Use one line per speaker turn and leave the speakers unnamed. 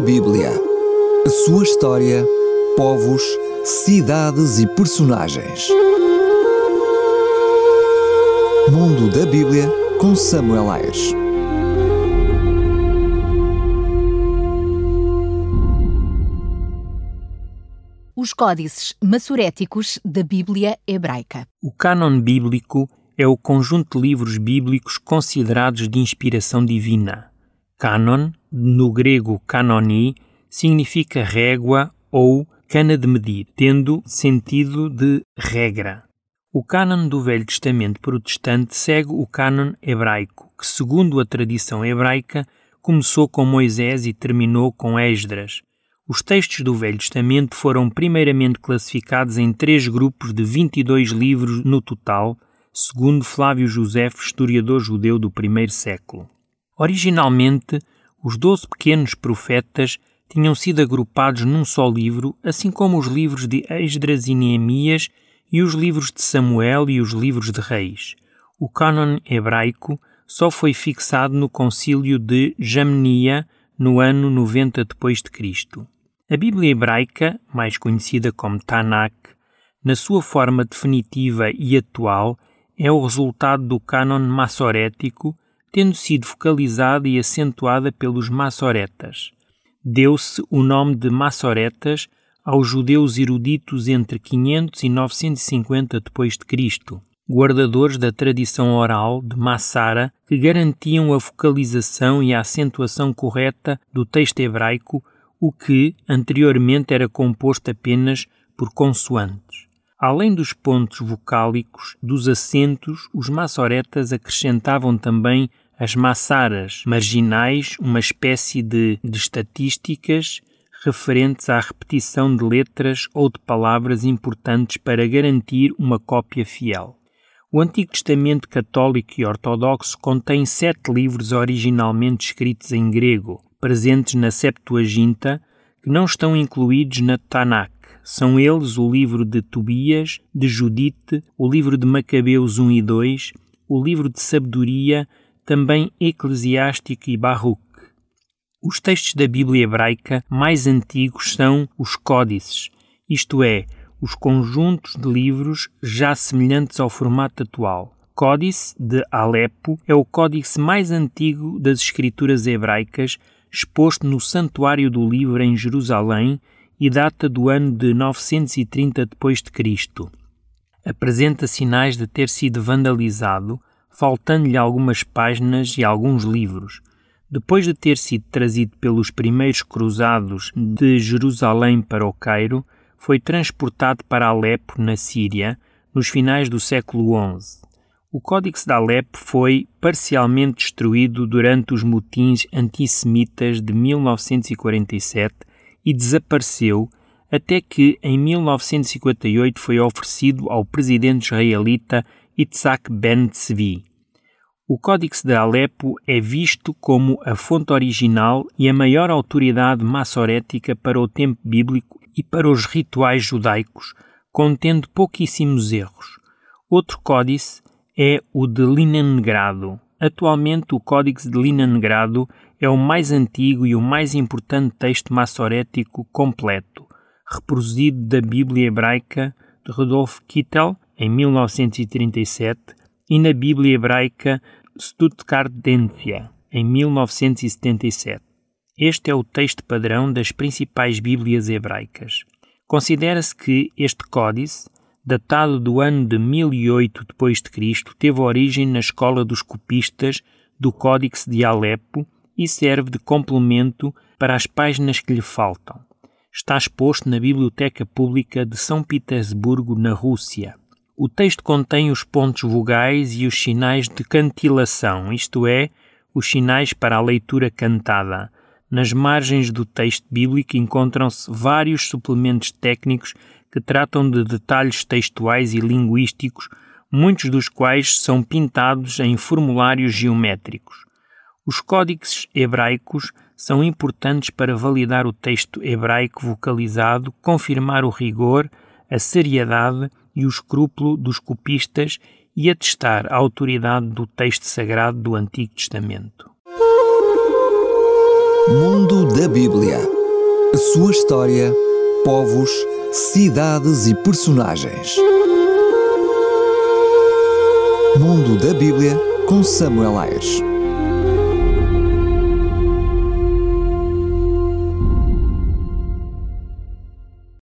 Bíblia. A sua história, povos, cidades e personagens. Mundo da Bíblia com Samuel Ayres.
Os códices massoréticos da Bíblia hebraica.
O cânon bíblico é o conjunto de livros bíblicos considerados de inspiração divina. Cânon, no grego kanoni, significa régua ou cana de medir, tendo sentido de regra. O cânon do Velho Testamento protestante segue o cânon hebraico, que, segundo a tradição hebraica, começou com Moisés e terminou com Esdras. Os textos do Velho Testamento foram primeiramente classificados em três grupos de 22 livros no total, segundo Flávio José, historiador judeu do primeiro século. Originalmente, os doze pequenos profetas tinham sido agrupados num só livro, assim como os livros de Esdras e Neemias e os livros de Samuel e os livros de Reis. O cânon hebraico só foi fixado no concílio de Jamnia no ano 90 depois de Cristo. A Bíblia hebraica, mais conhecida como Tanakh, na sua forma definitiva e atual, é o resultado do cânon massorético tendo sido focalizada e acentuada pelos massoretas. Deu-se o nome de massoretas aos judeus eruditos entre 500 e 950 d.C., guardadores da tradição oral de Massara que garantiam a focalização e a acentuação correta do texto hebraico, o que anteriormente era composto apenas por consoantes. Além dos pontos vocálicos dos acentos, os massoretas acrescentavam também as massaras marginais, uma espécie de, de estatísticas referentes à repetição de letras ou de palavras importantes para garantir uma cópia fiel. O Antigo Testamento católico e ortodoxo contém sete livros originalmente escritos em grego, presentes na Septuaginta, que não estão incluídos na Tanakh. São eles o livro de Tobias, de Judite, o livro de Macabeus 1 e 2, o livro de Sabedoria, também Eclesiástico e Baruch. Os textos da Bíblia hebraica mais antigos são os códices, isto é, os conjuntos de livros já semelhantes ao formato atual. Códice de Alepo é o códice mais antigo das escrituras hebraicas, exposto no Santuário do Livro em Jerusalém e data do ano de 930 d.C. Apresenta sinais de ter sido vandalizado, faltando-lhe algumas páginas e alguns livros. Depois de ter sido trazido pelos primeiros cruzados de Jerusalém para o Cairo, foi transportado para Alepo, na Síria, nos finais do século XI. O Códex de Alepo foi parcialmente destruído durante os motins antissemitas de 1947 e desapareceu até que em 1958 foi oferecido ao presidente israelita Itzhak Ben-Tzvi. O Códex de Alepo é visto como a fonte original e a maior autoridade massorética para o tempo bíblico e para os rituais judaicos, contendo pouquíssimos erros. Outro códice é o de Leningrado. Atualmente, o Códex de Leningrado é o mais antigo e o mais importante texto massorético completo, reproduzido da Bíblia hebraica de Rudolf Kittel, em 1937, e na Bíblia hebraica Stuttgartensia, em 1977. Este é o texto padrão das principais Bíblias hebraicas. Considera-se que este códice, datado do ano de 1008 d.C., teve origem na escola dos copistas do Códice de Alepo e serve de complemento para as páginas que lhe faltam. Está exposto na Biblioteca Pública de São Petersburgo, na Rússia. O texto contém os pontos vogais e os sinais de cantilação, isto é, os sinais para a leitura cantada. Nas margens do texto bíblico encontram-se vários suplementos técnicos que tratam de detalhes textuais e linguísticos, muitos dos quais são pintados em formulários geométricos. Os códices hebraicos são importantes para validar o texto hebraico vocalizado, confirmar o rigor, a seriedade e o escrúpulo dos copistas e atestar a autoridade do texto sagrado do Antigo Testamento.
Mundo da Bíblia. A sua história, povos, cidades e personagens. Mundo da Bíblia com Samuel Ayres.